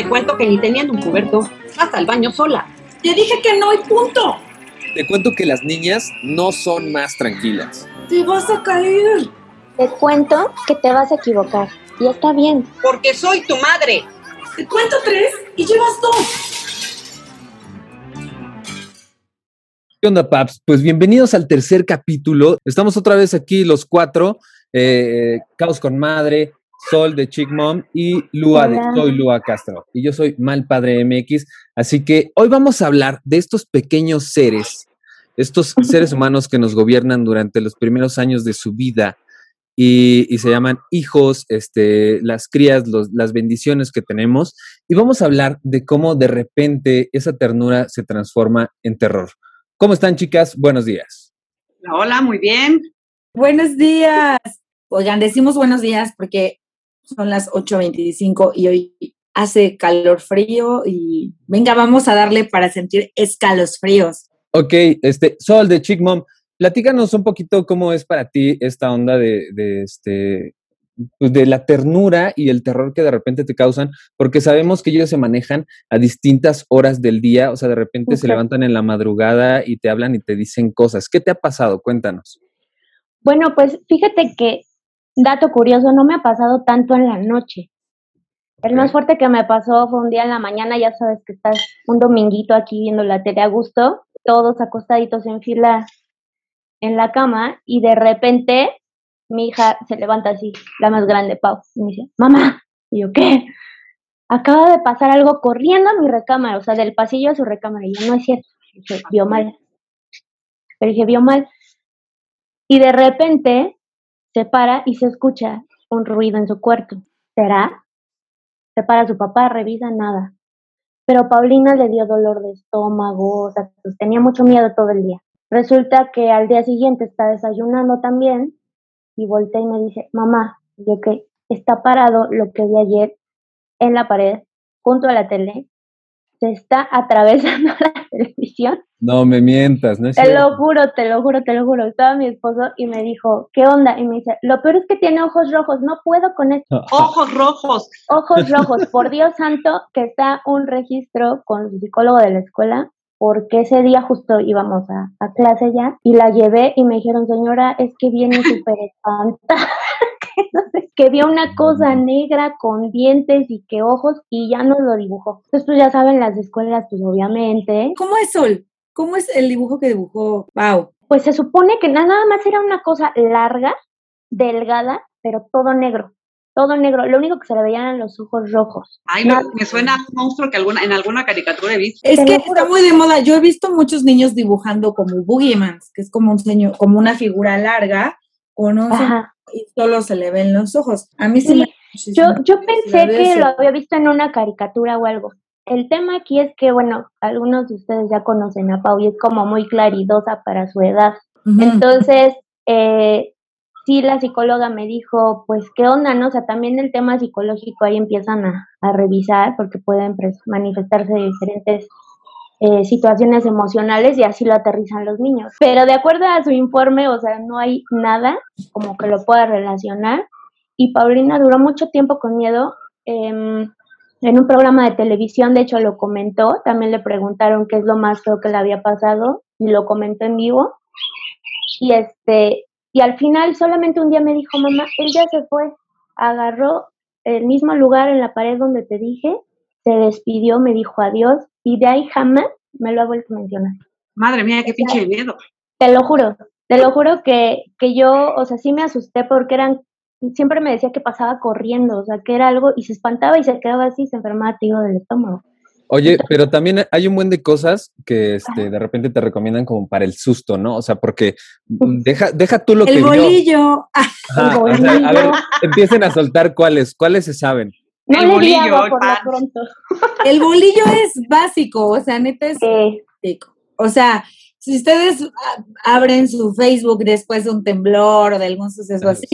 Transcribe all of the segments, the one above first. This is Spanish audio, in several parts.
Te cuento que ni teniendo un cubierto, hasta el baño sola. Te dije que no y punto. Te cuento que las niñas no son más tranquilas. Te vas a caer. Te cuento que te vas a equivocar. Y está bien. Porque soy tu madre. Te cuento tres y llevas dos. ¿Qué onda, Paps? Pues bienvenidos al tercer capítulo. Estamos otra vez aquí los cuatro. eh, Caos con Madre, Sol de Chick Mom y Lua de. Soy Lua Castro. Y yo soy Mal Padre MX. Así que hoy vamos a hablar de estos pequeños seres, estos seres humanos que nos gobiernan durante los primeros años de su vida y, y se llaman hijos, este, las crías, los- las bendiciones que tenemos. Y vamos a hablar de cómo de repente esa ternura se transforma en terror. ¿Cómo están, chicas? Buenos días. Hola, muy bien. Buenos días. Oigan, decimos buenos días porque son las 8.25 y hoy hace calor frío y venga, vamos a darle para sentir escalofríos. Ok, este, Sol de Chick Mom, platícanos un poquito cómo es para ti esta onda de, de, este, pues, de la ternura y el terror que de repente te causan, porque sabemos que ellos se manejan a distintas horas del día, o sea, de repente se levantan en la madrugada y te hablan y te dicen cosas. ¿Qué te ha pasado? Cuéntanos. Bueno, pues fíjate que, dato curioso, no me ha pasado tanto en la noche. El más fuerte que me pasó fue un día en la mañana, ya sabes que estás un dominguito aquí viendo la tele a gusto, todos acostaditos en fila en la cama y de repente mi hija se levanta así, la más grande, Pau, y me dice, mamá, y yo, ¿qué? Acaba de pasar algo corriendo a mi recámara, o sea, del pasillo a su recámara, y yo, no es cierto, dije, vio mal. Pero dije, vio mal. Y de repente se para y se escucha un ruido en su cuarto. ¿Será? Se para su papá, revisa nada. Pero Paulina le dio dolor de estómago, o sea, pues, tenía mucho miedo todo el día. Resulta que al día siguiente está desayunando también y voltea y me dice, mamá, yo que está parado lo que vi ayer en la pared, junto a la tele, se está atravesando la televisión No me mientas, ¿no es te cierto? lo juro, te lo juro, te lo juro. Estaba mi esposo y me dijo, ¿qué onda? Y me dice, lo peor es que tiene ojos rojos, no puedo con esto. Ojos rojos. Ojos rojos, por Dios santo, que está un registro con su psicólogo de la escuela, porque ese día justo íbamos a, a clase ya y la llevé y me dijeron, señora, es que viene súper espantada. Que no vio una cosa negra con dientes y que ojos y ya nos lo dibujó. Entonces, pues ya saben, las escuelas, pues obviamente, ¿Cómo es Sol? ¿Cómo es el dibujo que dibujó Pau? Pues se supone que na- nada más era una cosa larga, delgada, pero todo negro. Todo negro. Lo único que se le veían eran los ojos rojos. Ay, me, Nada. me suena a un monstruo que alguna, en alguna caricatura he visto. Es que está muy de moda. Yo he visto muchos niños dibujando como Boogiemans, que es como un señor, como una figura larga con un. Y solo se le ven los ojos. A mí sí, Sí, me Yo, yo pensé que lo había visto en una caricatura o algo. El tema aquí es que, bueno, algunos de ustedes ya conocen a Pau y es como muy claridosa para su edad. Entonces, eh, sí, la psicóloga me dijo, pues, ¿qué onda, no? O sea, también el tema psicológico ahí empiezan a, a revisar porque pueden pues, manifestarse diferentes eh, situaciones emocionales y así lo aterrizan los niños. Pero de acuerdo a su informe, o sea, no hay nada como que lo pueda relacionar. Y Paulina duró mucho tiempo con miedo. em, en un programa de televisión, de hecho, lo comentó. También le preguntaron qué es lo más feo que le había pasado y lo comentó en vivo. Y este, y al final solamente un día me dijo, mamá, él ya se fue, agarró el mismo lugar en la pared donde te dije, se despidió, me dijo adiós, y de ahí jamás me lo ha vuelto a mencionar. Madre mía, qué pinche miedo. Te lo juro, te lo juro que, que yo, o sea, sí me asusté porque eran, siempre me decía que pasaba corriendo, o sea, que era algo, y se espantaba y se quedaba así, se enfermaba, te digo, del estómago. Oye, pero también hay un buen de cosas que este, de repente te recomiendan como para el susto, ¿no? O sea, porque deja, deja tú lo que El vio. bolillo. Ah, Ajá, o sea, a ver, empiecen a soltar cuáles, cuáles se saben. No El bolillo, agua el por pan. lo pronto. el bolillo es básico, o sea, neta es Eh, básico. O sea, si ustedes ah, abren su Facebook después de un temblor o de algún suceso Ah, así,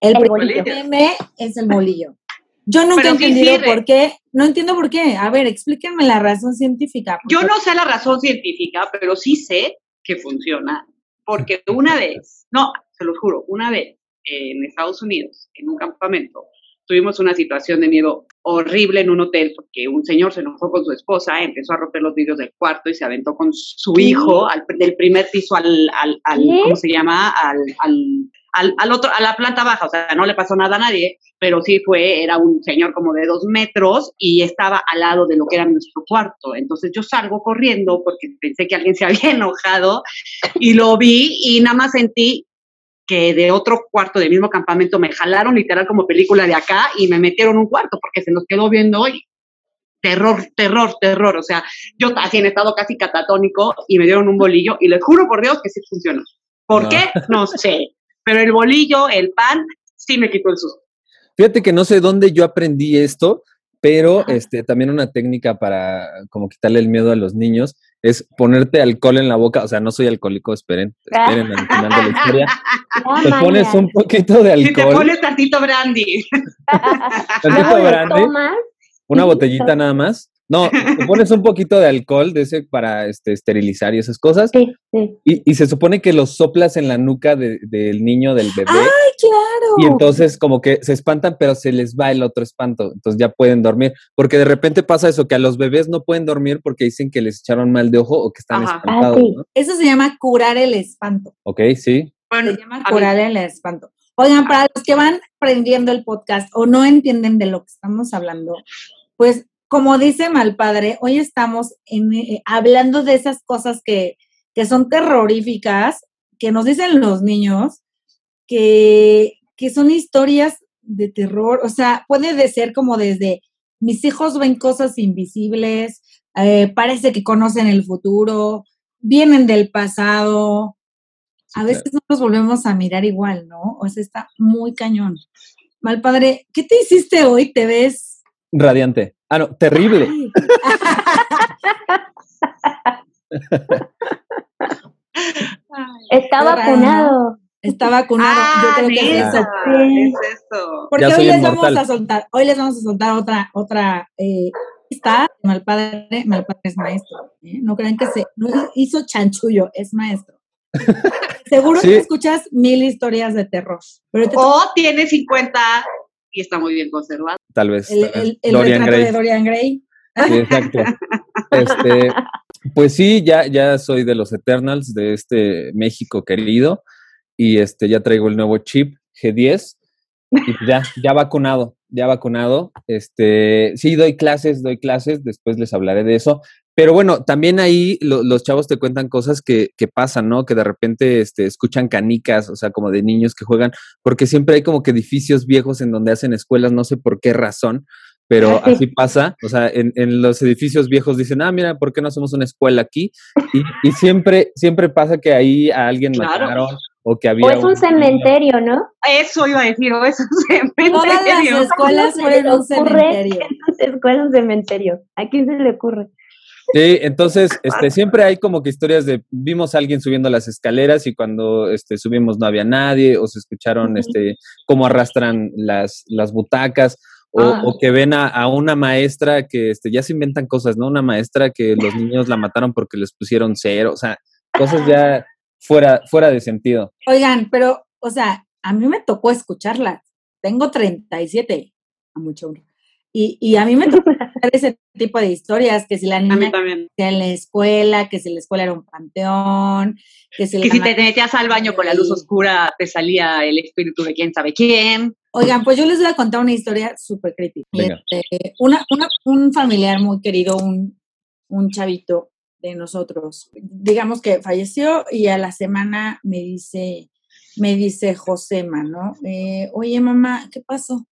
el, El primer meme es el bolillo. Yo nunca he entendido sirve. por qué. No entiendo por qué. A ver, explíquenme la razón científica. Yo no sé la razón científica, pero sí sé que funciona. Porque una vez, no, se lo juro, una vez en Estados Unidos, en un campamento, tuvimos una situación de miedo horrible en un hotel porque un señor se enojó con su esposa, empezó a romper los vidrios del cuarto y se aventó con su hijo al, del primer piso al, al, al ¿cómo se llama? Al, al, al, otro, a la planta baja, o sea, no le pasó nada a nadie, pero sí fue, era un señor como de dos metros y estaba al lado de lo que era nuestro cuarto. Entonces yo salgo corriendo porque pensé que alguien se había enojado y lo vi y nada más sentí que de otro cuarto del mismo campamento me jalaron literal como película de acá y me metieron un cuarto porque se nos quedó viendo hoy. Terror, terror, terror. O sea, yo así en estado casi catatónico y me dieron un bolillo y les juro por Dios que sí funcionó. ¿Por qué? No sé. Pero el bolillo, el pan, sí me quitó el susto. Fíjate que no sé dónde yo aprendí esto, pero este, también una técnica para como quitarle el miedo a los niños es ponerte alcohol en la boca. O sea, no soy alcohólico, esperen, esperen al final de la historia. te pones un poquito de alcohol. Y te pones tantito brandy. tantito brandy. Una botellita nada más. No, te pones un poquito de alcohol de ese para este, esterilizar y esas cosas. Sí, sí. Y, y, se supone que los soplas en la nuca de, del niño, del bebé. ¡Ay, claro! Y entonces como que se espantan, pero se les va el otro espanto. Entonces ya pueden dormir. Porque de repente pasa eso, que a los bebés no pueden dormir porque dicen que les echaron mal de ojo o que están Ajá. espantados. Ah, sí. ¿no? Eso se llama curar el espanto. Ok, sí. Bueno, se llama curar el espanto. Oigan, para los que van prendiendo el podcast o no entienden de lo que estamos hablando, pues como dice Malpadre, hoy estamos en, eh, hablando de esas cosas que, que, son terroríficas, que nos dicen los niños, que, que son historias de terror, o sea, puede de ser como desde mis hijos ven cosas invisibles, eh, parece que conocen el futuro, vienen del pasado, a veces no nos volvemos a mirar igual, ¿no? O sea, está muy cañón. Malpadre, ¿qué te hiciste hoy? ¿Te ves? Radiante. Ah, no, terrible. Está vacunado. Está vacunado. Ah, Yo creo que es eso. Sí. Es eso. Porque hoy les inmortal. vamos a soltar, hoy les vamos a soltar otra, otra eh, está Malpadre, Malpadre es maestro. ¿eh? No crean que se no hizo chanchullo, es maestro. Seguro sí. que escuchas mil historias de terror. Pero te o tiene 50 y está muy bien conservado. Tal vez. El, el, el Dorian Gray. de Dorian Gray. Sí, exacto. Este, pues sí, ya, ya soy de los Eternals de este México querido y este ya traigo el nuevo chip G10 y ya, ya vacunado, ya vacunado. Este, sí, doy clases, doy clases, después les hablaré de eso. Pero bueno, también ahí lo, los chavos te cuentan cosas que, que, pasan, ¿no? Que de repente este, escuchan canicas, o sea, como de niños que juegan, porque siempre hay como que edificios viejos en donde hacen escuelas, no sé por qué razón, pero sí. así pasa. O sea, en, en, los edificios viejos dicen, ah, mira, ¿por qué no hacemos una escuela aquí? Y, y siempre, siempre pasa que ahí a alguien claro. mataron o que había. O es un, un cementerio, ¿no? Eso iba a decir, o es un cementerio. Todas las escuelas fueron un cementerio. Escuela un cementerio. ¿A quién se le ocurre? Sí, entonces, este, siempre hay como que historias de, vimos a alguien subiendo las escaleras y cuando este, subimos no había nadie, o se escucharon este, cómo arrastran las, las butacas, o, ah. o que ven a, a, una maestra que este, ya se inventan cosas, ¿no? Una maestra que los niños la mataron porque les pusieron cero, o sea, cosas ya fuera, fuera de sentido. Oigan, pero, o sea, a mí me tocó escucharlas. Tengo 37, a mucho. Y, y a mí me tocó ese tipo de historias, que si la niña en la escuela, que si la escuela era un panteón, que si, que si te metías al baño con la luz oscura te salía el espíritu de quién sabe quién. Oigan, pues yo les voy a contar una historia súper crítica. Este, una, una, un familiar muy querido, un, un chavito de nosotros, digamos que falleció y a la semana me dice, me dice Josema, ¿no? Eh, Oye, mamá, ¿qué pasó?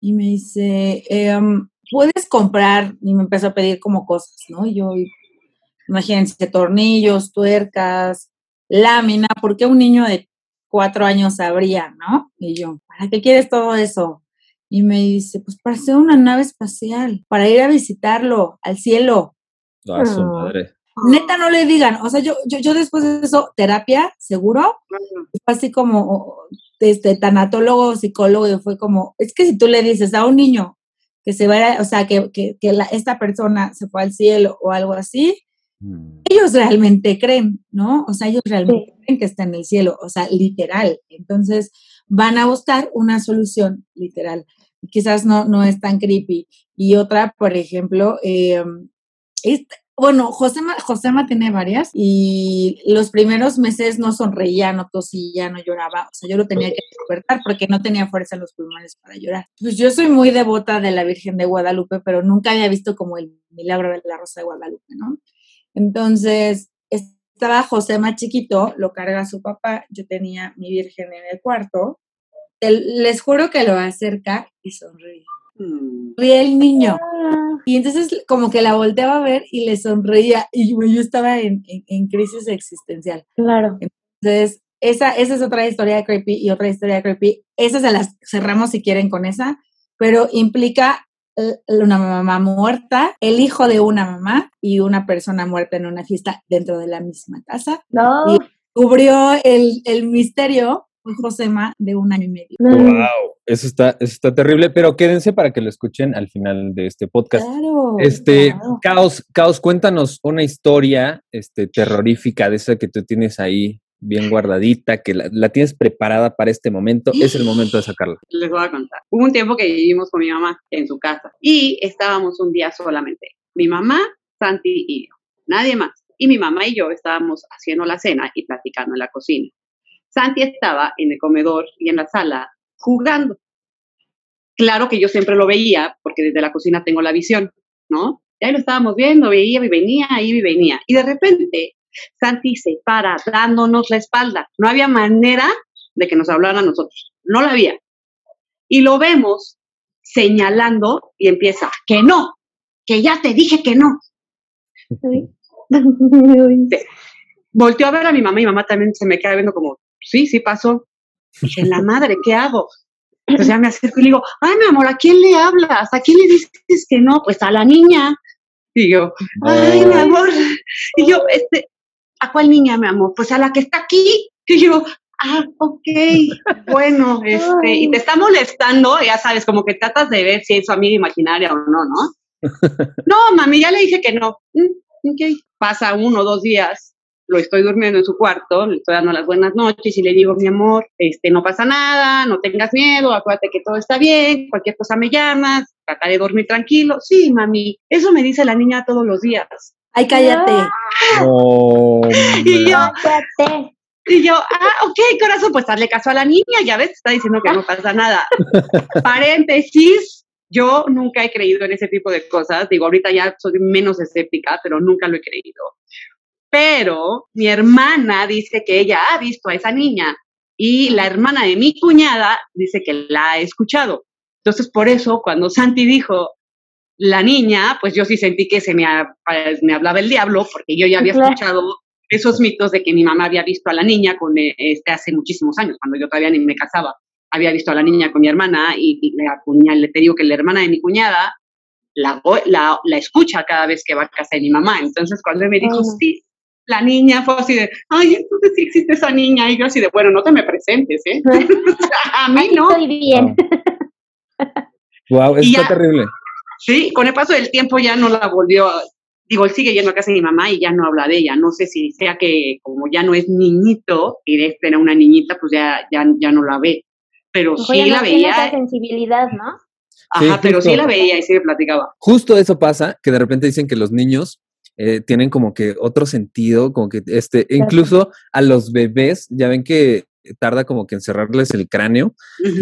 Y me dice, eh, puedes comprar, y me empezó a pedir como cosas, ¿no? Y yo, imagínense, tornillos, tuercas, lámina, ¿por qué un niño de cuatro años sabría, no? Y yo, ¿para qué quieres todo eso? Y me dice, pues para hacer una nave espacial, para ir a visitarlo al cielo. Ah, su madre. Neta, no le digan, o sea, yo, yo, yo después de eso, terapia, seguro, fue así como, este, tanatólogo, psicólogo, y fue como, es que si tú le dices a un niño, que se vaya, o sea, que, que, que la, esta persona se fue al cielo o algo así, mm. ellos realmente creen, ¿no? O sea, ellos realmente sí. creen que está en el cielo, o sea, literal. Entonces, van a buscar una solución literal. quizás no, no es tan creepy. Y otra, por ejemplo, eh, bueno, Josema, Josema tiene varias y los primeros meses no sonreía, no tosía, no lloraba. O sea, yo lo tenía que despertar porque no tenía fuerza en los pulmones para llorar. Pues yo soy muy devota de la Virgen de Guadalupe, pero nunca había visto como el milagro de la Rosa de Guadalupe, ¿no? Entonces, estaba Josema chiquito, lo carga su papá, yo tenía mi Virgen en el cuarto. les juro que lo acerca y sonríe. Ríe el niño. Y entonces como que la volteaba a ver y le sonreía y yo, estaba en, crisis existencial. Claro. Entonces, esa, esa es otra historia de creepy y otra historia de creepy. Esa se las cerramos si quieren con esa, pero implica una mamá muerta, el hijo de una mamá y una persona muerta en una fiesta dentro de la misma casa. No. Y cubrió el, el misterio Josema de un año y medio. Wow, eso está, eso está terrible, pero quédense para que lo escuchen al final de este podcast. Claro, este, Caos, Caos, cuéntanos una historia este, terrorífica de esa que tú tienes ahí bien guardadita, que la, tienes preparada para este momento, es el momento de sacarla. Les voy a contar. Hubo un tiempo que vivimos con mi mamá en su casa y estábamos un día solamente. Mi mamá, Santi y yo, nadie más. Y mi mamá y yo estábamos haciendo la cena y platicando en la cocina. Santi estaba en el comedor y en la sala jugando. Claro que yo siempre lo veía, porque desde la cocina tengo la visión, ¿no? Y ahí lo estábamos viendo, veía y venía, ahí y venía. Y de repente, Santi se para dándonos la espalda. No había manera de que nos hablara a nosotros. No la había. Y lo vemos señalando y empieza, que no, que ya te dije que no. Volteó a ver a mi mamá y mi mamá también se me queda viendo como, sí, sí pasó. Dije, la madre, ¿qué hago? Entonces ya me acerco y le digo, ay, mi amor, ¿a quién le hablas? ¿A quién le dices que no? Pues a la niña. Y yo, ay, mi amor. Y yo, este, ¿a cuál niña, mi amor? Pues a la que está aquí. Y yo, ah, ok, bueno, este, y te está molestando, ya sabes, como que tratas de ver si es su amiga imaginaria o no, ¿no? No, mami, ya le dije que no. Mm, ok, pasa uno o dos días lo estoy durmiendo en su cuarto, le estoy dando las buenas noches y le digo, mi amor, este, no pasa nada, no tengas miedo, acuérdate que todo está bien, cualquier cosa me llamas, trata de dormir tranquilo. Sí, mami, eso me dice la niña todos los días. Ay, cállate. y yo, y yo, ah, ok, corazón, pues hazle caso a la niña, ya ves, está diciendo que no pasa nada. Paréntesis, yo nunca he creído en ese tipo de cosas. Digo, ahorita ya soy menos escéptica, pero nunca lo he creído pero mi hermana dice que ella ha visto a esa niña y la hermana de mi cuñada dice que la ha escuchado. Entonces, por eso, cuando Santi dijo la niña, pues yo sí sentí que se me, me hablaba el diablo, porque yo ya había escuchado esos mitos de que mi mamá había visto a la niña con, eh, este, hace muchísimos años, cuando yo todavía ni me casaba. Había visto a la niña con mi hermana y, la cuñada, le te digo que la hermana de mi cuñada la, la, la, escucha cada vez que va a casa de mi mamá. Entonces, cuando me dijo, sí, la niña fue así de, ay, entonces sí existe esa niña. Y yo así de, bueno, no te me presentes, ¿eh? a mí no. Estoy bien. wow, está terrible. Sí, con el paso del tiempo ya no la volvió, digo, él sigue yendo a casa de mi mamá y ya no habla de ella. No sé si sea que como ya no es niñito y de tener una niñita, pues ya, ya, ya no la ve. Pero sí la veía. Esa sensibilidad, ¿no? Ajá, pero sí la veía y sí le platicaba. Justo eso pasa, que de repente dicen que los niños eh, tienen como que otro sentido, como que este, incluso a los bebés, ya ven que tarda como que encerrarles el cráneo,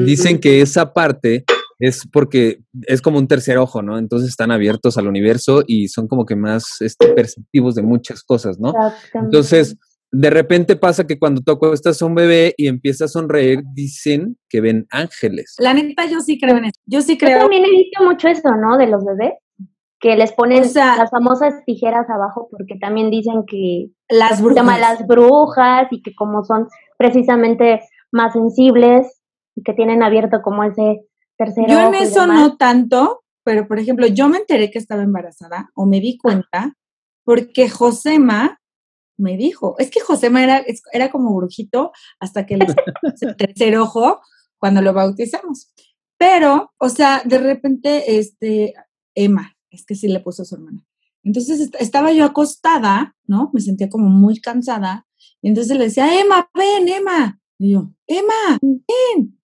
dicen que esa parte es porque es como un tercer ojo, ¿no? Entonces están abiertos al universo y son como que más este, perceptivos de muchas cosas, ¿no? Entonces, de repente pasa que cuando tú estás a un bebé y empieza a sonreír, dicen que ven ángeles. La neta, yo sí creo en eso. Yo sí creo. Yo también he visto mucho eso, ¿no? De los bebés que les ponen las famosas tijeras abajo porque también dicen que las brujas. las brujas y que como son precisamente más sensibles y que tienen abierto como ese tercer Yo en eso no tanto, pero por ejemplo, yo me enteré que estaba embarazada o me di cuenta porque Josema me dijo, es que Josema era, era como brujito hasta que le el tercer ojo cuando lo bautizamos. Pero, o sea, de repente, este, Emma, es que sí le puso a su hermana. Entonces estaba yo acostada, ¿no? Me sentía como muy cansada. Y entonces le decía, Emma, ven, Emma. Y yo, Emma, ven.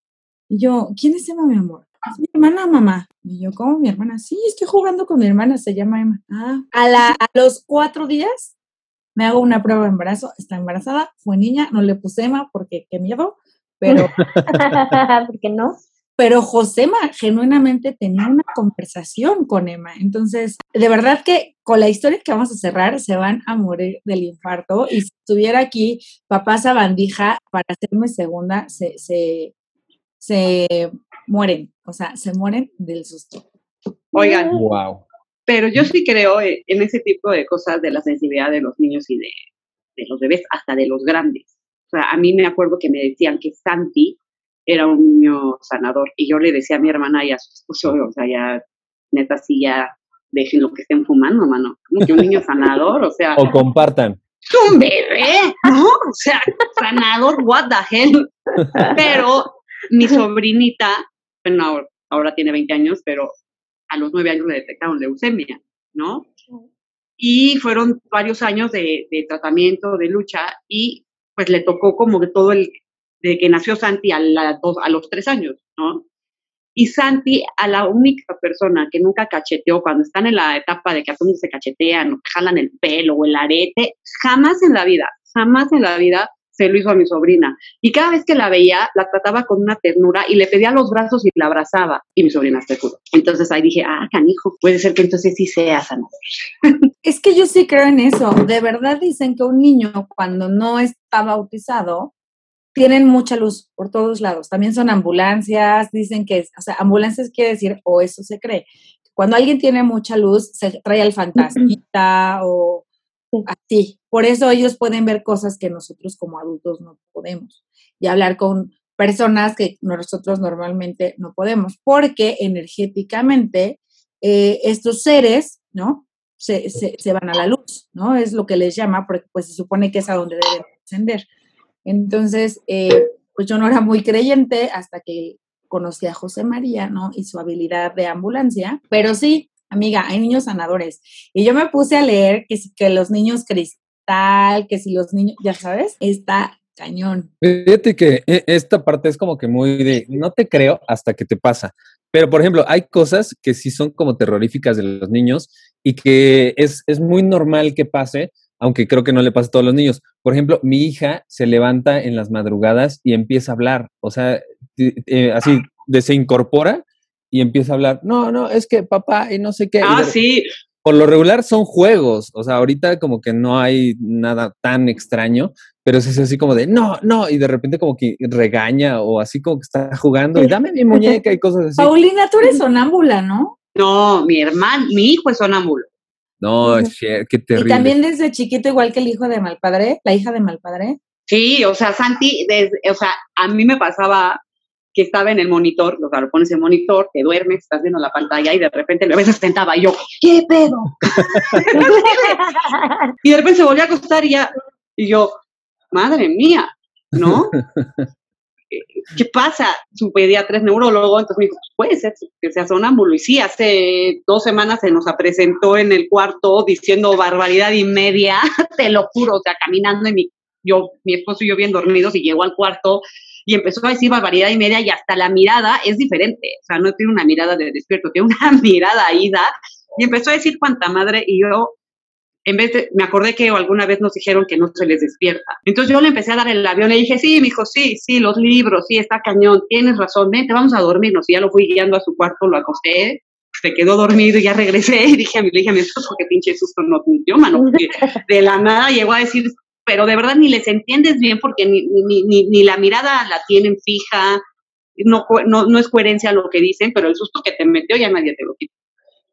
Y yo, ¿quién es Emma, mi amor? Es mi hermana, mamá. Y yo, ¿cómo mi hermana? Sí, estoy jugando con mi hermana, se llama Emma. Ah, a, la, a los cuatro días me hago una prueba de embarazo, está embarazada, fue niña, no le puse Emma porque qué miedo, pero, ¿Por qué no? Pero Josema genuinamente tenía una conversación con Emma. Entonces, de verdad que con la historia que vamos a cerrar se van a morir del infarto y si estuviera aquí papá Sabandija para hacerme segunda, se, se, se mueren, o sea, se mueren del susto. Oigan, Wow. pero yo sí creo en ese tipo de cosas de la sensibilidad de los niños y de, de los bebés, hasta de los grandes. O sea, a mí me acuerdo que me decían que Santi era un niño sanador y yo le decía a mi hermana y a su esposo, o sea, ya, neta, sí, ya dejen lo que estén fumando, mano. Como que un niño sanador, o sea, O compartan. un bebé, ¿no? O sea, sanador, what the hell. Pero mi sobrinita, bueno, ahora, ahora tiene 20 años, pero a los 9 años le detectaron leucemia, ¿no? Y fueron varios años de, de tratamiento, de lucha, y pues le tocó como que todo el, de que nació Santi a, la a los 3 años, ¿no? Y Santi, a la única persona que nunca cacheteó cuando están en la etapa de que a todos se cachetean o jalan el pelo o el arete, jamás en la vida, jamás en la vida se lo hizo a mi sobrina. Y cada vez que la veía, la trataba con una ternura y le pedía los brazos y la abrazaba. Y mi sobrina se curó. Entonces ahí dije, ah, canijo, puede ser que entonces sí sea sanador. Es que yo sí creo en eso. De verdad dicen que un niño cuando no está bautizado tienen mucha luz por todos lados. También son ambulancias, dicen que, o sea, ambulancias quiere decir, o eso se cree. Cuando alguien tiene mucha luz, se trae al fantasmita o Sí. así. Por eso ellos pueden ver cosas que nosotros como adultos no podemos. Y hablar con personas que nosotros normalmente no podemos, porque energéticamente eh, estos seres, ¿no? Se, se, se van a la luz, ¿no? Es lo que les llama, porque pues se supone que es a donde deben ascender. Entonces, eh, pues yo no era muy creyente hasta que conocí a José María, ¿no? Y su habilidad de ambulancia, pero sí, amiga, hay niños sanadores. Y yo me puse a leer que, si- que los niños cristal, que si los niños, ya sabes, está cañón. Fíjate que eh, esta parte es como que muy de, no te creo hasta que te pasa. Pero, por ejemplo, hay cosas que sí son como terroríficas de los niños y que es, es muy normal que pase, aunque creo que no le pasa a todos los niños. Por ejemplo, mi hija se levanta en las madrugadas y empieza a hablar, o sea, eh, así, de, se incorpora y empieza a hablar, no, no, es que papá y no sé qué. Ah, de- sí. por lo regular son juegos, o sea, ahorita como que no hay nada tan extraño, pero es así como de no, no, y de repente como que regaña o así como que está jugando y dame mi muñeca y cosas así. Paulina, tú eres sonámbula, ¿no? No, mi hermano, mi hijo es sonámbulo. No, shit, qué Y terrible. también desde chiquito, igual que el hijo de Malpadre, la hija de Malpadre. Sí, o sea, Santi, desde, o sea, a mí me pasaba que estaba en el monitor, o sea, lo pones en monitor, te duermes, estás viendo la pantalla y de repente a veces sentaba y yo, ¿qué pedo? y de repente se volvió a acostar y ya, y yo, madre mía, ¿no? ¿Qué pasa? Su pediatra es neurólogo, entonces me dijo, pues puede ser que sea sonámbulo. Y sí, hace dos semanas se nos presentó en el cuarto diciendo barbaridad y media, te lo juro, o sea, caminando en mi, yo, mi esposo y yo bien dormidos y llegó al cuarto y empezó a decir barbaridad y media y hasta la mirada es diferente, o sea, no tiene una mirada de despierto, tiene una mirada ida y empezó a decir cuanta madre y yo en vez de, me acordé que alguna vez nos dijeron que no se les despierta. Entonces yo le empecé a dar el avión, le dije, sí, mi hijo, sí, sí, los libros, sí, está cañón, tienes razón, vente, vamos a dormirnos. Y ya lo fui guiando a su cuarto, lo acosté, se quedó dormido y ya regresé y dije a mi, le dije a mi esposo, qué pinche susto no dio, mano, de la nada llegó a decir, pero de verdad ni les entiendes bien porque ni, ni, ni, ni la mirada la tienen fija, no, no, no es coherencia lo que dicen, pero el susto que te metió ya nadie te lo quita.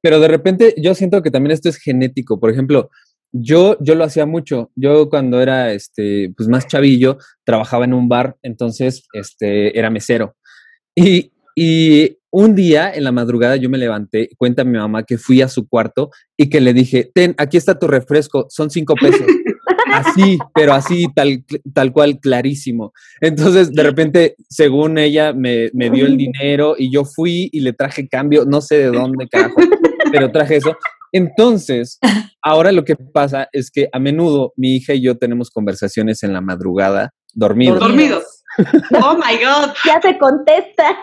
Pero de repente yo siento que también esto es genético. Por ejemplo, yo, yo lo hacía mucho. Yo cuando era este, pues más chavillo, trabajaba en un bar, entonces este, era mesero. Y, y un día en la madrugada yo me levanté, cuenta mi mamá que fui a su cuarto y que le dije, ten, aquí está tu refresco, son cinco pesos. Así, pero así, tal, tal cual, clarísimo. Entonces, de repente, según ella, me, me dio el dinero y yo fui y le traje cambio, no sé de dónde, carajo, pero traje eso. Entonces, ahora lo que pasa es que a menudo mi hija y yo tenemos conversaciones en la madrugada, dormidos. Dormidos. Oh my God. ya se contesta.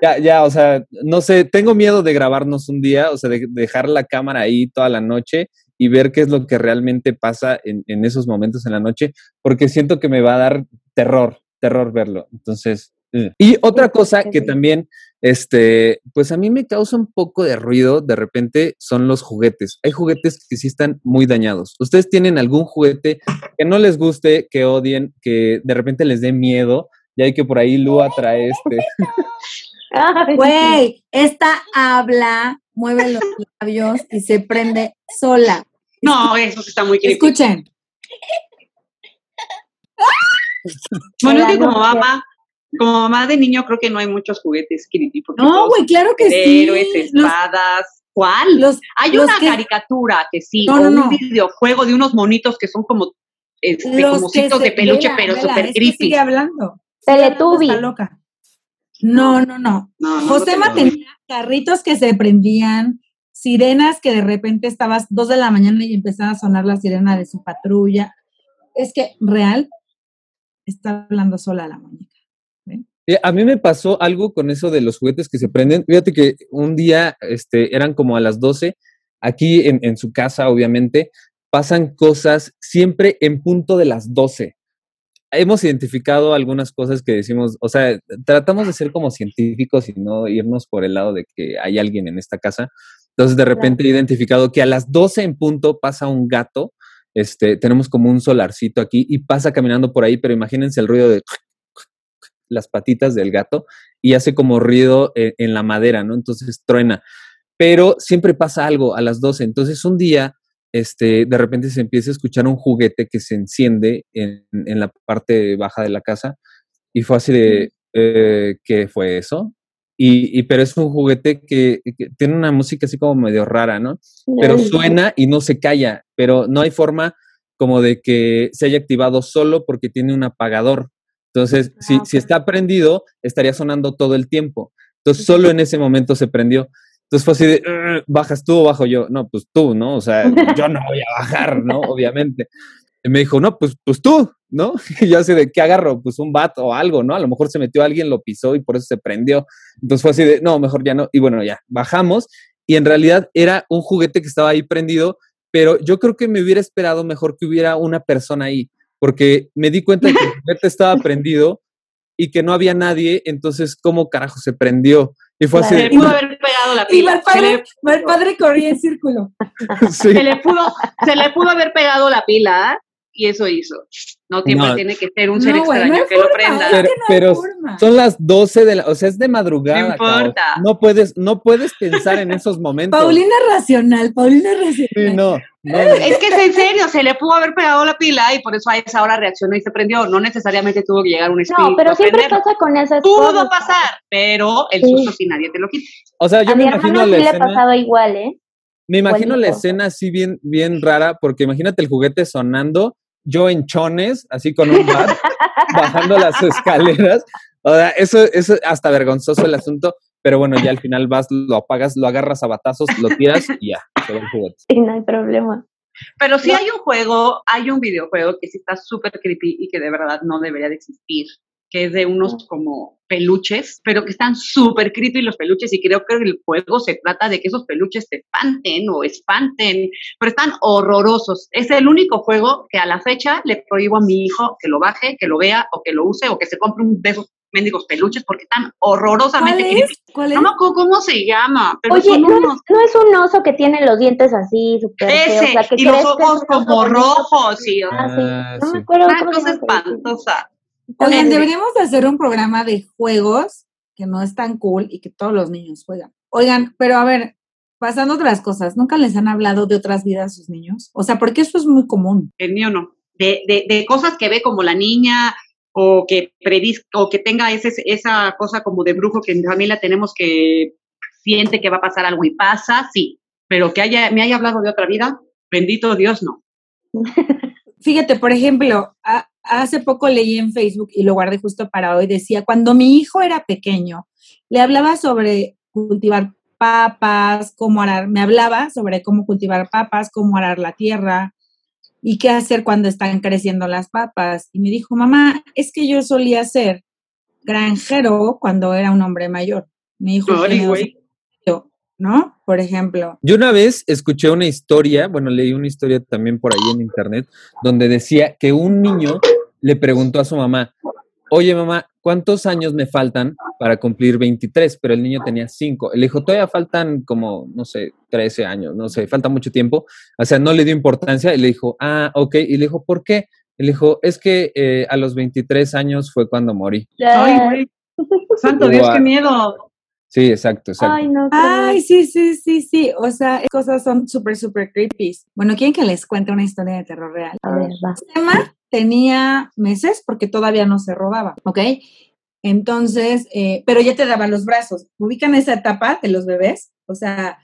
Ya, ya, o sea, no sé, tengo miedo de grabarnos un día, o sea, de dejar la cámara ahí toda la noche y ver qué es lo que realmente pasa en, en esos momentos en la noche, porque siento que me va a dar terror, terror verlo. Entonces, eh. y otra cosa que también, este, pues a mí me causa un poco de ruido de repente son los juguetes. Hay juguetes que sí están muy dañados. ¿Ustedes tienen algún juguete que no les guste, que odien, que de repente les dé miedo? Ya hay que por ahí Lua trae este. Güey, esta habla, mueve los labios y se prende sola. No, eso está muy creepy. Escuchen. Bueno, es que como mamá, como mamá de niño creo que no hay muchos juguetes porque No, güey, claro que sí. Héroes, Los- espadas. ¿Cuál? los- Hay los una que- caricatura que sí, No, o no, un no. videojuego de unos monitos que son como, este, los como se- de peluche, vela, pero vela, súper creepy. Sigue hablando. Sigue hablando, Teletubby. está loca. No, no, no. No, no, Josema tenía carritos que se prendían, sirenas que de repente estabas dos de la mañana y empezaba a sonar la sirena de su patrulla. Es que real está hablando sola la muñeca. A mí me pasó algo con eso de los juguetes que se prenden. Fíjate que un día este, eran como a las 12, aquí en, en su casa, obviamente, pasan cosas siempre en punto de las 12. Hemos identificado algunas cosas que decimos, o sea, tratamos de ser como científicos y no irnos por el lado de que hay alguien en esta casa. Entonces, de repente he identificado que a las 12 en punto pasa un gato, este, tenemos como un solarcito aquí y pasa caminando por ahí, pero imagínense el ruido de las patitas del gato y hace como ruido en, en la madera, ¿no? Entonces truena. Pero siempre pasa algo a las 12. Entonces un día, este, de repente se empieza a escuchar un juguete que se enciende en, en la parte baja de la casa y fue así de, eh, ¿qué fue eso? Y, y, pero es un juguete que, que tiene una música así como medio rara, ¿no? Pero suena y no se calla, pero no hay forma como de que se haya activado solo porque tiene un apagador. Entonces, si, Ah, si ok. está prendido, estaría sonando todo el tiempo. Entonces, solo en ese momento se prendió. Entonces fue así de, "Ugh, ¿bajas tú o bajo yo? No, pues tú, ¿no? O sea, yo no voy a bajar, ¿no? Obviamente. Y me dijo, no, pues, pues tú, ¿no? Y yo así de, ¿qué agarro? Pues un bat o algo, ¿no? A lo mejor se metió alguien, lo pisó y por eso se prendió. Entonces fue así de, no, mejor ya no. Y bueno, ya, bajamos y en realidad era un juguete que estaba ahí prendido, pero yo creo que me hubiera esperado mejor que hubiera una persona ahí, porque me di cuenta de que el juguete estaba prendido y que no había nadie, entonces, ¿cómo carajo se prendió? Y fue Se así le de, pudo haber pegado la Y pila. Se Malpadre, le, Malpadre corría en círculo. sí. se le pudo, se le pudo haber pegado la pila y eso hizo. No siempre No. tiene que ser un ser No, extraño no que lo forma, prenda. es Pero-. Son las 12 de la, o sea, es de madrugada. No cabrón. importa. No puedes, no puedes pensar en esos momentos. Paulina racional, Paulina racional. Sí, no. Es que es en serio, se le pudo haber pegado la pila y por eso a esa hora reaccionó y se prendió. No necesariamente tuvo que llegar un espíritu. No, pero siempre prenderlo. pasa con esas Pudo cosas. pasar, pero el Sí. susto si nadie te lo quita. O sea, yo A me mi imagino hermano la sí le ha escena. pasado igual, ¿eh? Me imagino la escena así bien, bien rara, porque imagínate el juguete sonando, yo en chones, así con un bat, bajando las escaleras. O sea, eso eso es hasta vergonzoso el asunto, pero bueno, ya al final vas, lo apagas, lo agarras a batazos, lo tiras y ya, se va el juguete. Sí, no hay problema. Pero sí hay un juego, hay un videojuego que sí está súper creepy y que de verdad no debería de existir, que es de unos como peluches, pero que están súper creepy los peluches y creo que el juego se trata de que esos peluches te espanten o espanten, pero están horrorosos. Es el único juego que a la fecha le prohíbo a mi hijo que lo baje, que lo vea o que lo use o que se compre un de esos mendigos peluches porque están ¿Cuál horrorosamente es? ¿Cuál es? No me acuerdo cómo se llama, pero Oye, son ¿no unos es, no es un oso que tiene los dientes así, feos? ese, O sea, que y los ojos como rojos, y Ah, sí. Ah, No sí. me acuerdo una cómo se cosa llama. espantosa. Oigan, deberíamos de hacer un programa de juegos que no es tan cool y que todos los niños juegan. Oigan, pero a ver, pasando a otras cosas, ¿nunca les han hablado de otras vidas a sus niños? O sea, porque eso es muy común. El mío no. De, de, de cosas que ve como la niña o que prediz, o que tenga ese, esa cosa como de brujo que en mi familia tenemos que siente que va a pasar algo y pasa, sí. Pero que haya, me haya hablado de otra vida, bendito Dios, no. Fíjate, por ejemplo, a- hace poco leí en Facebook y lo guardé justo para hoy, decía, cuando mi hijo era pequeño, le hablaba sobre cultivar papas, cómo arar, me hablaba sobre cómo cultivar papas, cómo arar la tierra y qué hacer cuando están creciendo las papas. Y me dijo, mamá, es que yo solía hacer granjero cuando era un hombre mayor. Dos güey. años, ¿no? Por ejemplo. Yo una vez escuché una historia, bueno, leí una historia también por ahí en internet, donde decía que un niño le preguntó a su mamá, oye mamá, ¿cuántos años me faltan para cumplir 23? Pero el niño tenía 5. Le dijo, todavía faltan como, no sé, 13 años, no sé, falta mucho tiempo. O sea, no le dio importancia y le dijo, ah, ok. Y le dijo, ¿por qué? Y le dijo, es que eh, a los 23 años fue cuando morí. Ay, güey. Santo Dios, qué miedo. Sí, exacto, exacto. Ay, no. Ay, sí, sí, sí, sí. O sea, esas cosas son súper, súper creepy. Bueno, ¿quieren que les cuente una historia de terror real? A ver, va. Emma tenía meses porque todavía no se rodaba, ¿ok? Entonces, eh, pero ya te daban los brazos. ¿Ubican esa etapa de los bebés? O sea,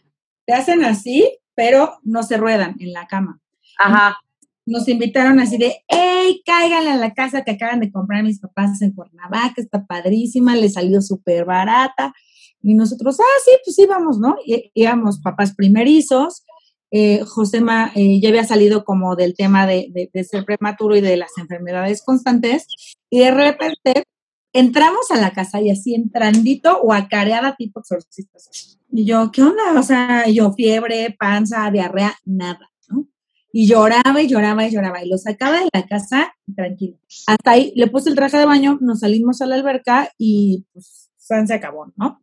te hacen así, pero no se ruedan en la cama. Ajá. Nos invitaron así de, hey, cáiganle a la casa que acaban de comprar mis papás en Cuernavaca, está padrísima, le salió súper barata. Y nosotros, ah, sí, pues sí, vamos, ¿no? Y, íbamos papás primerizos. Eh, Josema eh, ya había salido como del tema de, ser prematuro y de las enfermedades constantes. Y de repente entramos a la casa y así entrandito o acareada tipo exorcistas. Y yo, ¿qué onda? O sea, yo fiebre, panza, diarrea, nada, ¿no? Y lloraba y lloraba y lloraba. Y lo sacaba de la casa tranquilo. Hasta ahí le puse el traje de baño, nos salimos a la alberca y pues se acabó, ¿no?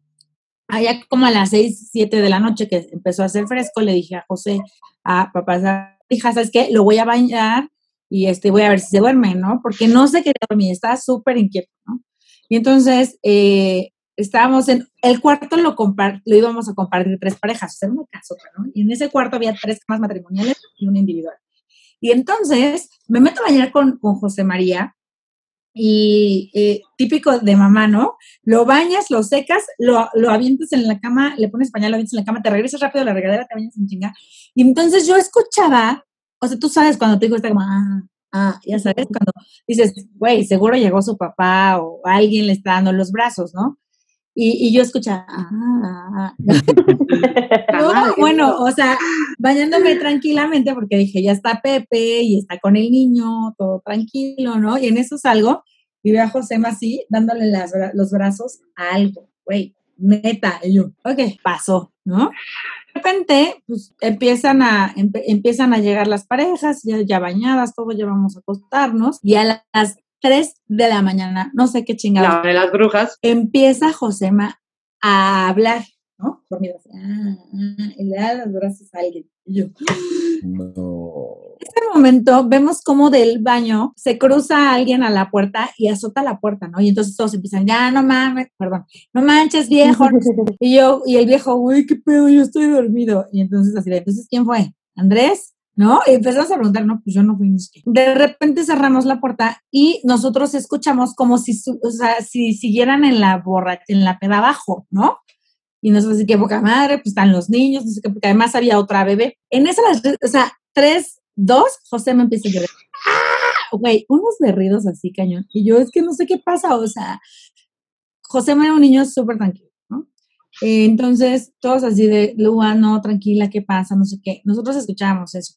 Allá como a las seis, siete de la noche que empezó a hacer fresco, le dije a José, a papá, hija, ¿sabes qué? Lo voy a bañar y este, voy a ver si se duerme, ¿no? Porque no se quería dormir, estaba súper inquieto, ¿no? Y entonces eh, estábamos en, el cuarto lo, lo íbamos a compartir tres parejas, o sea, una casota, ¿no? Y en ese cuarto había tres camas matrimoniales y una individual. Y entonces me meto a bañar con, con José María y eh, típico de mamá, ¿no? Lo bañas, lo secas, lo, lo avientas en la cama, le pones pañal, lo avientas en la cama, te regresas rápido a la regadera, te bañas en chinga. Y entonces yo escuchaba, o sea, tú sabes cuando tu hijo está como, ah, ah, ya sabes, cuando dices, güey, seguro llegó su papá o alguien le está dando los brazos, ¿no? Y, y yo escuchaba, ah, ah, ah. No, bueno, o sea, bañándome tranquilamente porque dije, ya está Pepe y está con el niño, todo tranquilo, ¿no? Y en eso salgo y veo a Josema así, dándole las los brazos a algo, güey, neta. Y yo, ok, pasó, ¿no? De repente, pues empiezan a, empe- empiezan a llegar las parejas, ya, ya bañadas, todos ya vamos a acostarnos y a las 3 de la mañana, no sé qué chingados, La de las brujas. empieza Josema a hablar, ¿no? Dormido así, ah, ah, y le da los brazos a alguien. Y yo, No. en ese momento vemos como del baño se cruza alguien a la puerta y azota la puerta, ¿no? Y entonces todos empiezan, ya no mames, perdón, no manches viejo. y yo, y el viejo, uy, qué pedo, yo estoy dormido. Y entonces así, de, entonces, ¿quién fue? ¿Andrés? ¿No? Y empezamos a preguntar, no, pues yo no fui. De repente cerramos la puerta y nosotros escuchamos como si, o sea, si siguieran en la borra, en la peda abajo, ¿no? Y nosotros así que poca madre, pues están los niños, no sé qué, porque además había otra bebé. En esa, las tres- o sea, tres, dos, José me empieza a llorar. ¡Ah! Güey, unos berridos así, cañón. Y yo, es que no sé qué pasa, o sea, José era un niño súper tranquilo, ¿no? Entonces, todos así de, Lua, no, tranquila, ¿qué pasa? No sé qué. Nosotros escuchábamos eso.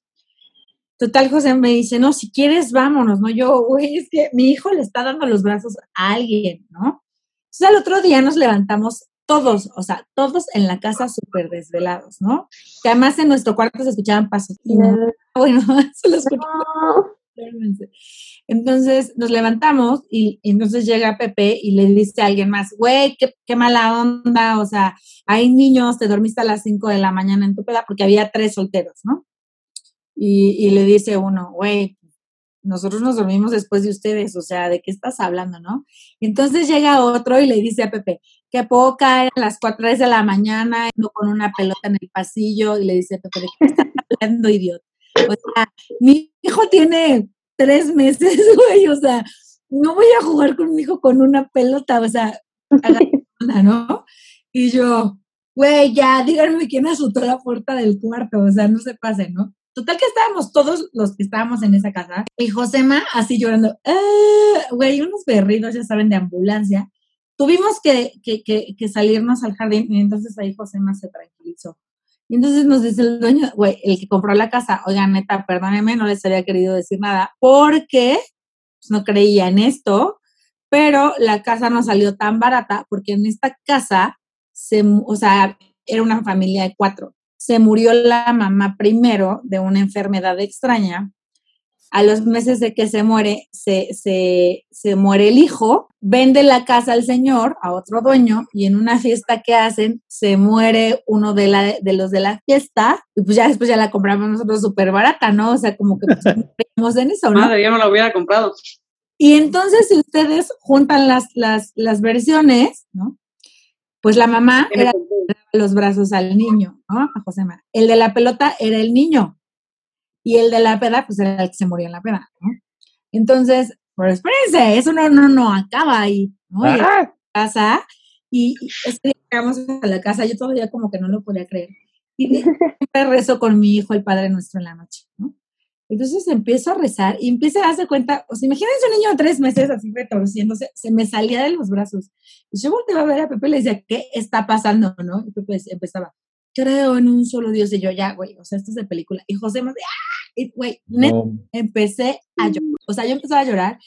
Total, José me dice, no, si quieres, vámonos, ¿no? Yo, güey, es que mi hijo le está dando los brazos a alguien, ¿no? Entonces, al otro día nos levantamos todos, o sea, todos en la casa súper desvelados, ¿no? Que además en nuestro cuarto se escuchaban pasos. No, bueno, se los. No. Entonces nos levantamos y, y entonces llega Pepe y le dice a alguien más, güey, qué, qué mala onda, o sea, hay niños, te dormiste a las 5 de la mañana en tu peda porque había tres solteros, ¿no? Y, y le dice uno, güey, nosotros nos dormimos después de ustedes, o sea, ¿de qué estás hablando, no? Y entonces llega otro y le dice a Pepe, que puedo caer a las 4 de la mañana con una pelota en el pasillo y le dice a Pepe, ¿de qué estás hablando, idiota? O sea, mi hijo tiene tres meses, güey, o sea, no voy a jugar con mi hijo con una pelota, o sea, onda, ¿no? Y yo, güey, ya, díganme quién azotó la puerta del cuarto, o sea, no se pase, ¿no? Total que estábamos todos los que estábamos en esa casa y Josema así llorando, "Ah", güey, unos berridos, ya saben, de ambulancia. Tuvimos que, que, que, salirnos al jardín y entonces ahí Josema se tranquilizó. Y entonces nos dice el dueño, güey, el que compró la casa, oigan, neta, perdónenme, no les había querido decir nada, porque pues, no creía en esto, pero la casa no salió tan barata porque en esta casa, se, o sea, era una familia de cuatro. Se murió la mamá primero de una enfermedad extraña a los meses de que se muere, se, se, se, muere el hijo, vende la casa al señor, a otro dueño, y en una fiesta que hacen, se muere uno de, la, de los de la fiesta, y pues ya después ya la compramos nosotros súper barata, ¿no? O sea, como que pues, en eso, ¿no? Madre, yo no la hubiera comprado. Y entonces, si ustedes juntan las, las, las versiones, ¿no? Pues la mamá era los brazos al niño, ¿no? A José El de la pelota era el niño, y el de la peda, pues era el que se moría en la peda, ¿no? Entonces, pero espérense, eso no, no, no acaba ahí, ¿no? Y a casa, y, es que llegamos a la casa, yo todavía como que no lo podía creer. Y siempre rezo con mi hijo, el Padre Nuestro, en la noche, ¿no? Entonces empiezo a rezar y empiezo a darse cuenta, o sea, imagínense un niño de tres meses así retorciéndose, se me salía de los brazos. Y yo volteaba a ver a Pepe y le decía, ¿qué está pasando? ¿no? Y Pepe empezaba, creo en un solo Dios. Y yo, ya, güey, o sea, esto es de película. Y José me ¡ah! güey, empecé a llorar. O sea, yo empezaba a llorar.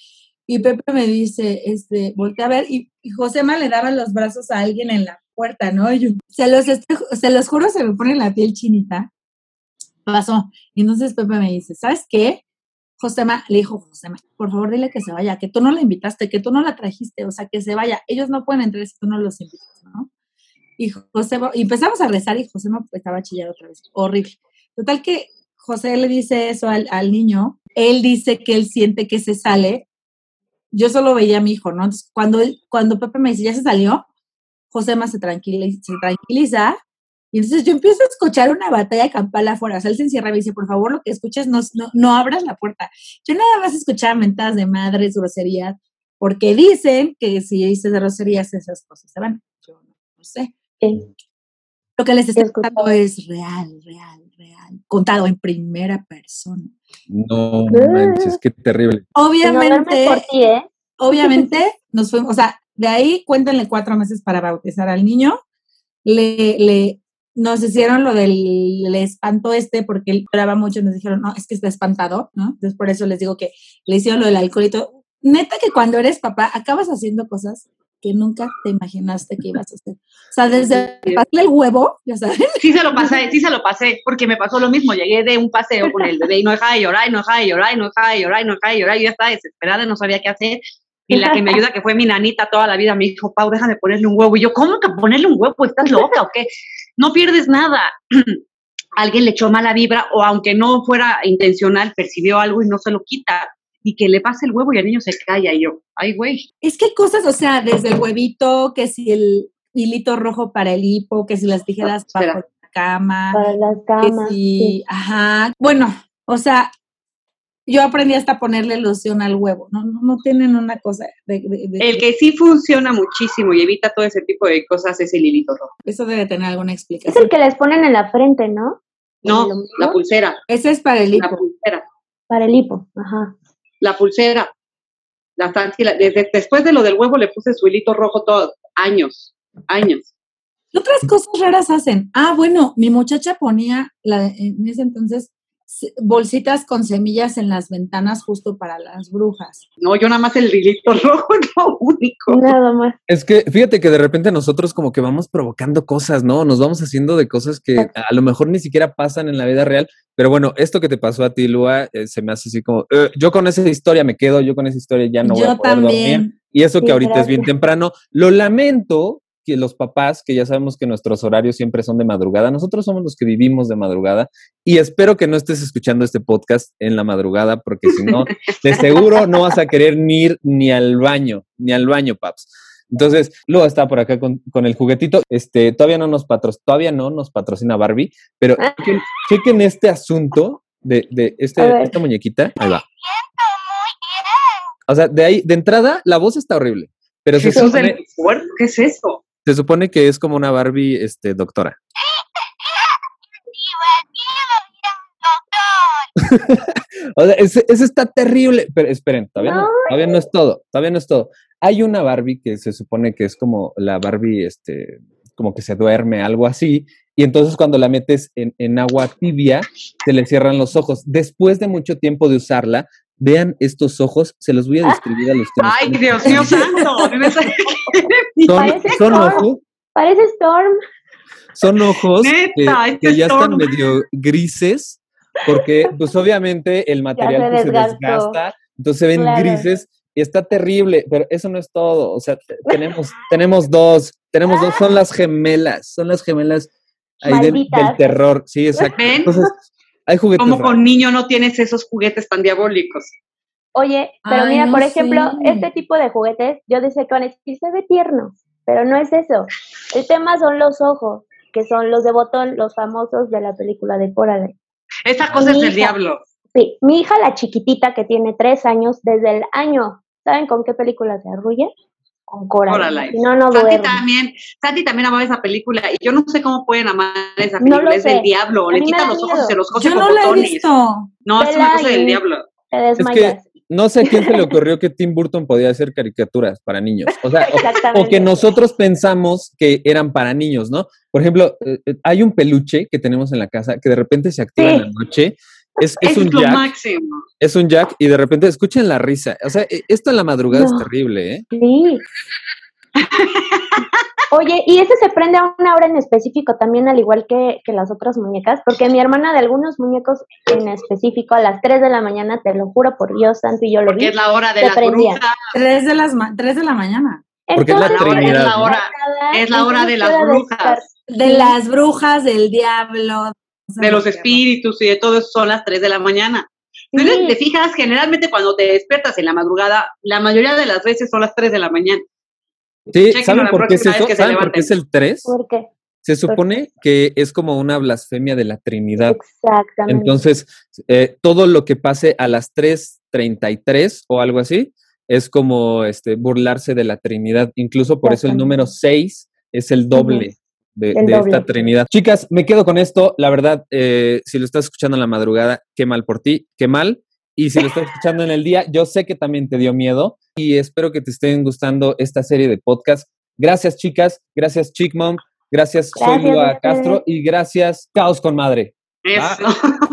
Y Pepe me dice, este, volteé a ver, y, y Josema le daba los brazos a alguien en la puerta, ¿no? Y yo, se los, se los juro, se me pone la piel chinita. Pasó. Y entonces Pepe me dice, ¿sabes qué? Josema, le dijo Josema, por favor dile que se vaya, que tú no la invitaste, que tú no la trajiste, o sea, que se vaya. Ellos no pueden entrar si tú no los invitas, ¿no? Y José, y empezamos a rezar y José me estaba a otra vez. Horrible. Total que José le dice eso al, al, niño. Él dice que él siente que se sale. Yo solo veía a mi hijo, ¿no? Entonces, cuando, cuando Pepe me dice, ya se salió, José más se tranquiliza, se tranquiliza. Y entonces yo empiezo a escuchar una batalla campal afuera. O sea, él se encierra y me dice, por favor, lo que escuches, no, no, no abras la puerta. Yo nada más escuchaba mentadas de madres, groserías, porque dicen que si dices groserías, esas cosas se van. Yo no sé. Lo que les estoy contando es real, real, real, contado en primera persona. No manches, qué terrible. Obviamente, ¿eh? obviamente nos fuimos, o sea, de ahí cuéntenle cuatro meses para bautizar al niño. Le, le, nos hicieron lo del espanto este porque él lloraba mucho, nos dijeron, no, es que está espantado, ¿no? Entonces por eso les digo que le hicieron lo del alcoholito. Neta que cuando eres papá acabas haciendo cosas que nunca te imaginaste que ibas a hacer. O sea, desde pasarle el huevo, ya sabes. Sí se lo pasé, sí se lo pasé, porque me pasó lo mismo. Llegué de un paseo con el bebé y no dejaba de llorar, y no dejaba de llorar, y no dejaba de llorar, y no dejaba de llorar. Yo ya estaba desesperada, y no sabía qué hacer. Y la que me ayuda, que fue mi nanita toda la vida, me dijo, Pau, déjame ponerle un huevo. Y yo, ¿cómo que ponerle un huevo? ¿Estás loca o qué? No pierdes nada. Alguien le echó mala vibra o aunque no fuera intencional, percibió algo y no se lo quita y que le pase el huevo y el niño se calla y yo, ay, güey. Es que hay cosas, o sea, desde el huevito, que si el hilito rojo para el hipo, que si las tijeras para la cama. Para las camas. sí. Ajá. Bueno, o sea, yo aprendí hasta ponerle loción al huevo, no, no, tienen una cosa de, El que sí funciona muchísimo y evita todo ese tipo de cosas es el hilito rojo. Eso debe tener alguna explicación. Es el que les ponen en la frente, ¿no? No, la pulsera. Ese es para el hipo. La pulsera. Para el hipo, ajá la pulsera, la desde, después de lo del huevo le puse su hilito rojo todos, años, años. ¿Qué otras cosas raras hacen? Ah, bueno, mi muchacha ponía la, en ese entonces bolsitas con semillas en las ventanas justo para las brujas. No, yo nada más el hilito rojo es lo único. Nada más. Es que fíjate que de repente nosotros como que vamos provocando cosas, ¿no? Nos vamos haciendo de cosas que a lo mejor ni siquiera pasan en la vida real. Pero bueno, esto que te pasó a ti, Lua, eh, se me hace así como, eh, yo con esa historia me quedo, yo con esa historia ya no voy a poder dormir. Y eso que ahorita es bien temprano, lo lamento, que los papás, que ya sabemos que nuestros horarios siempre son de madrugada, nosotros somos los que vivimos de madrugada y espero que no estés escuchando este podcast en la madrugada porque si no, de seguro no vas a querer ni ir ni al baño, ni al baño, paps. Entonces, luego está por acá con, el juguetito. Este, todavía no nos patrocina, todavía no nos patrocina Barbie, pero ah. chequen, este asunto de, de este, esta muñequita. Ahí va. O sea, de ahí, de entrada, la voz está horrible. Pero se supone, ¿Qué es eso? Se supone que es como una Barbie este, doctora. o sea, ese, está terrible. Pero esperen, todavía no, todavía no es todo. Todavía no es todo. Hay una Barbie que se supone que es como la Barbie, este, como que se duerme, algo así. Y entonces cuando la metes en, en agua tibia, se le cierran los ojos. Después de mucho tiempo de usarla, Vean estos ojos, se los voy a describir a los que nos Ay, están Dios mío santo. Son, Parece son Storm. ojos, Parece Storm. son ojos que, Neta, este que ya están medio grises, porque pues obviamente el material se pues, se desgasta, entonces se ven Claro. grises y está terrible, pero eso no es todo, o sea, te- tenemos, tenemos dos, tenemos dos, son las gemelas, son las gemelas ahí del, terror, sí, exacto. Hay juguetes Como con niño no tienes esos juguetes tan diabólicos. Oye, pero Ay, mira, no por ejemplo, sé. este tipo de juguetes, yo decía que van a decir, se ve tierno, pero no es eso. El tema son los ojos, que son los de botón, los famosos de la película de Coraline. Esa cosa es Mi el hija. diablo. Sí, mi hija, la chiquitita que tiene tres años, desde el año, ¿saben con qué película se arrulla? Con Coraline. Coraline. Si no, no Santi también, Santi también amaba esa película y yo no sé cómo pueden amar esa película, es del diablo, le quitan los ojos y se los cose Yo con no la he botones. visto. No, es una cosa del diablo. Te Es que no sé a quién se le ocurrió que Tim Burton podía hacer caricaturas para niños. O sea, o- que nosotros pensamos que eran para niños, ¿no? Por ejemplo, eh, eh, hay un peluche que tenemos en la casa que de repente se activa Sí. en la noche. Es, un lo jack, máximo. es un jack y de repente escuchen la risa. O sea, eh, esto en la madrugada No. es terrible, ¿eh? Sí. Oye, y ese se prende a una hora en específico también, al igual que, que las otras muñecas, porque mi hermana de algunos muñecos en específico a las 3 de la mañana, te lo juro por Dios santo, y yo lo Porque vi. es la hora de las prendía. brujas, Tres de, las ma- tres de la mañana. Porque es la Trinidad, es la ¿no? hora, es la hora de las brujas, De las brujas, del diablo. De los espíritus y de todo eso son las 3 de la mañana. Pero Sí. te fijas, generalmente cuando te despiertas en la madrugada, la mayoría de las veces son las 3 de la mañana. Sí, ¿saben por qué es eso? ¿Saben por qué es el 3? ¿Por qué? Se supone que es como una blasfemia de la Trinidad. Exactamente. Entonces, eh, todo lo que pase a las 3.33 o algo así es como este, burlarse de la Trinidad. Incluso por eso el número 6 es el doble de doble. esta Trinidad. Chicas, me quedo con esto. La verdad, eh, si lo estás escuchando en la madrugada, qué mal por ti, qué mal. Y si lo estás escuchando en el día, yo sé que también te dio miedo y espero que te estén gustando esta serie de podcast. Gracias, chicas. Gracias, Chick Mom. Gracias, soy Gracias a Lua. Castro. Y gracias, Caos con Madre. Eso.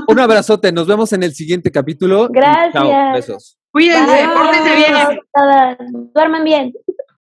Un abrazote, nos vemos en el siguiente capítulo. Gracias. Chao, besos. Cuídense, Bye. pórtense bien. Todas. Duerman bien.